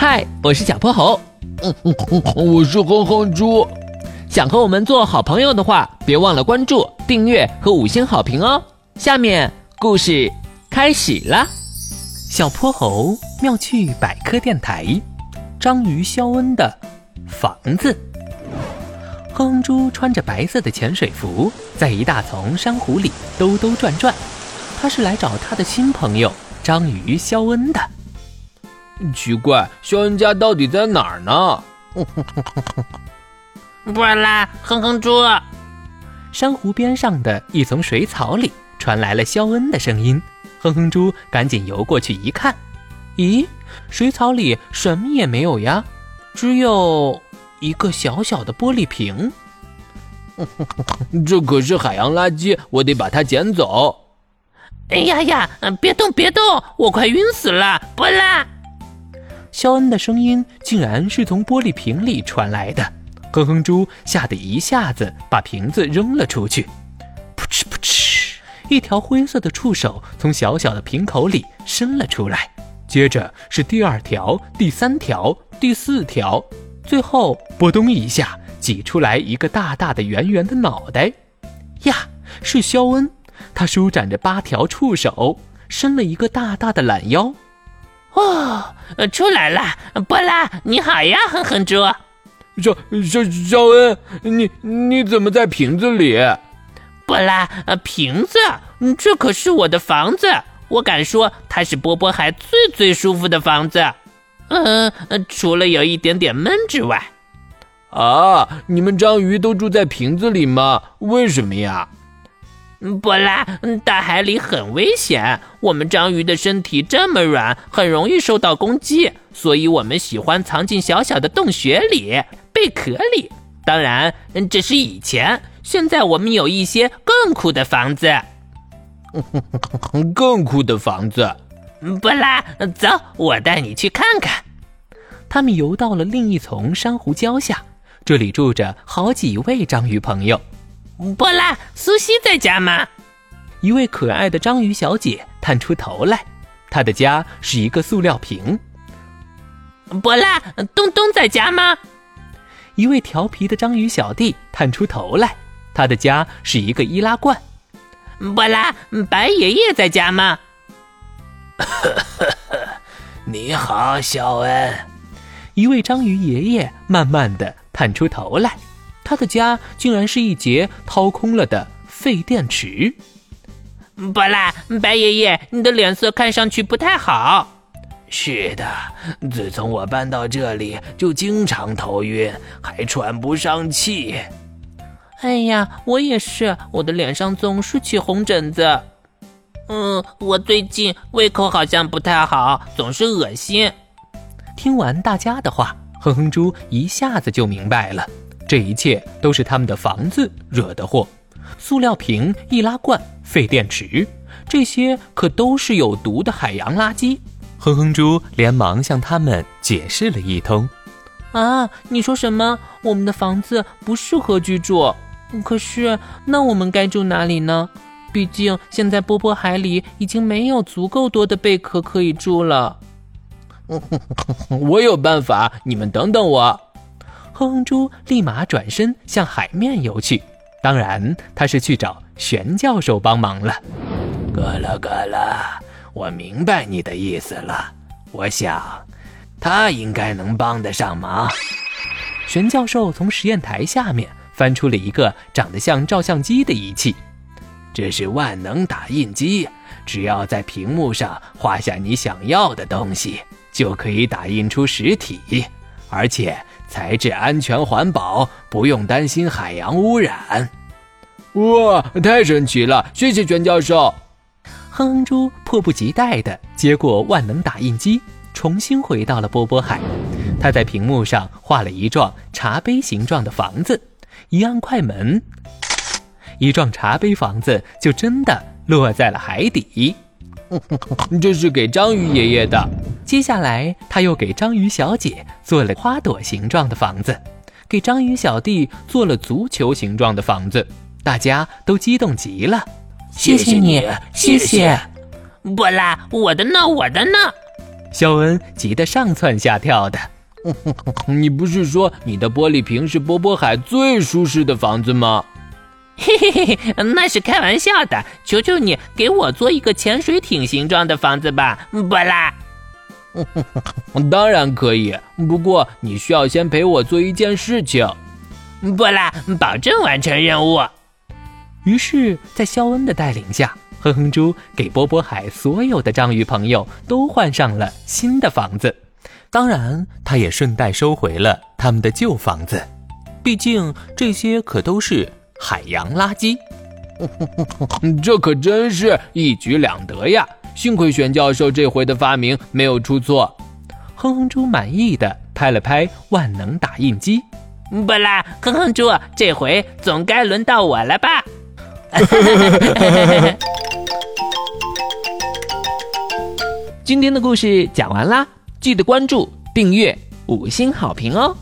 嗨，我是小泼猴。嗯嗯嗯，我是哼哼猪。想和我们做好朋友的话，别忘了关注、订阅和五星好评哦。下面故事开始了。小泼猴妙趣百科电台，章鱼肖恩的房子。哼哼猪穿着白色的潜水服，在一大丛珊瑚里兜兜转转。他是来找他的新朋友章鱼肖恩的。奇怪，肖恩家到底在哪儿呢？不啦，哼哼猪！珊瑚边上的一丛水草里传来了肖恩的声音。哼哼猪赶紧游过去一看，咦，水草里什么也没有呀，只有一个小小的玻璃瓶。这可是海洋垃圾，我得把它捡走。哎呀呀，别动别动，我快晕死了！不啦！肖恩的声音竟然是从玻璃瓶里传来的，哼哼猪吓得一下子把瓶子扔了出去，噗嗤噗嗤，一条灰色的触手从小小的瓶口里伸了出来，接着是第二条、第三条、第四条，最后拨咚一下挤出来一个大大的圆圆的脑袋，呀，是肖恩，他舒展着八条触手，伸了一个大大的懒腰。哦，出来了，波拉，你好呀，哼哼猪。肖肖肖恩，你你怎么在瓶子里？波拉，瓶子，这可是我的房子，我敢说它是波波海最最舒服的房子。嗯，除了有一点点闷之外。啊，你们章鱼都住在瓶子里吗？为什么呀？波拉，大海里很危险。我们章鱼的身体这么软，很容易受到攻击，所以我们喜欢藏进小小的洞穴里、贝壳里。当然，这是以前，现在我们有一些更酷的房子。更酷的房子？波拉，走，我带你去看看。他们游到了另一丛珊瑚礁下，这里住着好几位章鱼朋友。波拉，苏西在家吗？一位可爱的章鱼小姐探出头来，她的家是一个塑料瓶。波拉，东东在家吗？一位调皮的章鱼小弟探出头来，他的家是一个易拉罐。波拉，白爷爷在家吗？你好，小恩。一位章鱼爷爷慢慢的探出头来。他的家竟然是一节掏空了的废电池。不啦，白爷爷，你的脸色看上去不太好。是的，自从我搬到这里，就经常头晕，还喘不上气。哎呀，我也是，我的脸上总是起红疹子。嗯，我最近胃口好像不太好，总是恶心。听完大家的话，哼哼猪一下子就明白了。这一切都是他们的房子惹的祸，塑料瓶、易拉罐、废电池，这些可都是有毒的海洋垃圾。哼哼猪连忙向他们解释了一通。啊，你说什么？我们的房子不适合居住？可是，那我们该住哪里呢？毕竟现在波波海里已经没有足够多的贝壳可以住了。我有办法，你们等等我。哼珠立马转身向海面游去，当然他是去找玄教授帮忙了。咯了咯了，我明白你的意思了。我想，他应该能帮得上忙。玄教授从实验台下面翻出了一个长得像照相机的仪器，这是万能打印机，只要在屏幕上画下你想要的东西，就可以打印出实体，而且。材质安全环保，不用担心海洋污染。哇，太神奇了！谢谢全教授。哼哼猪迫不及待地接过万能打印机，重新回到了波波海。他在屏幕上画了一幢茶杯形状的房子，一按快门，一幢茶杯房子就真的落在了海底。这是给章鱼爷爷的。接下来，他又给章鱼小姐做了花朵形状的房子，给章鱼小弟做了足球形状的房子。大家都激动极了。谢谢你，谢谢。波拉，我的呢，我的呢。肖恩急得上蹿下跳的。你不是说你的玻璃瓶是波波海最舒适的房子吗？嘿嘿嘿，那是开玩笑的。求求你给我做一个潜水艇形状的房子吧，波拉。当然可以，不过你需要先陪我做一件事情。不啦，保证完成任务。于是，在肖恩的带领下，哼哼猪给波波海所有的章鱼朋友都换上了新的房子。当然，他也顺带收回了他们的旧房子，毕竟这些可都是海洋垃圾。这可真是一举两得呀！幸亏玄教授这回的发明没有出错。哼哼猪满意的拍了拍万能打印机。不啦，哼哼猪，这回总该轮到我了吧？今天的故事讲完啦，记得关注、订阅、五星好评哦！